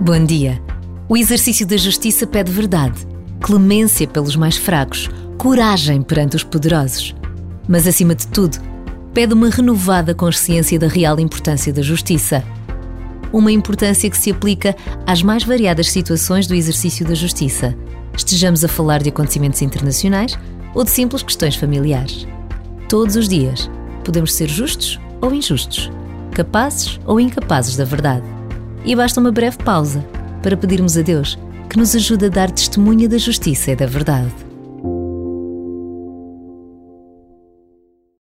Bom dia. O exercício da justiça pede verdade, clemência pelos mais fracos, coragem perante os poderosos. Mas, acima de tudo, pede uma renovada consciência da real importância da justiça. Uma importância que se aplica às mais variadas situações do exercício da justiça, estejamos a falar de acontecimentos internacionais ou de simples questões familiares. Todos os dias podemos ser justos ou injustos, capazes ou incapazes da verdade e basta uma breve pausa para pedirmos a Deus que nos ajude a dar testemunha da justiça e da verdade.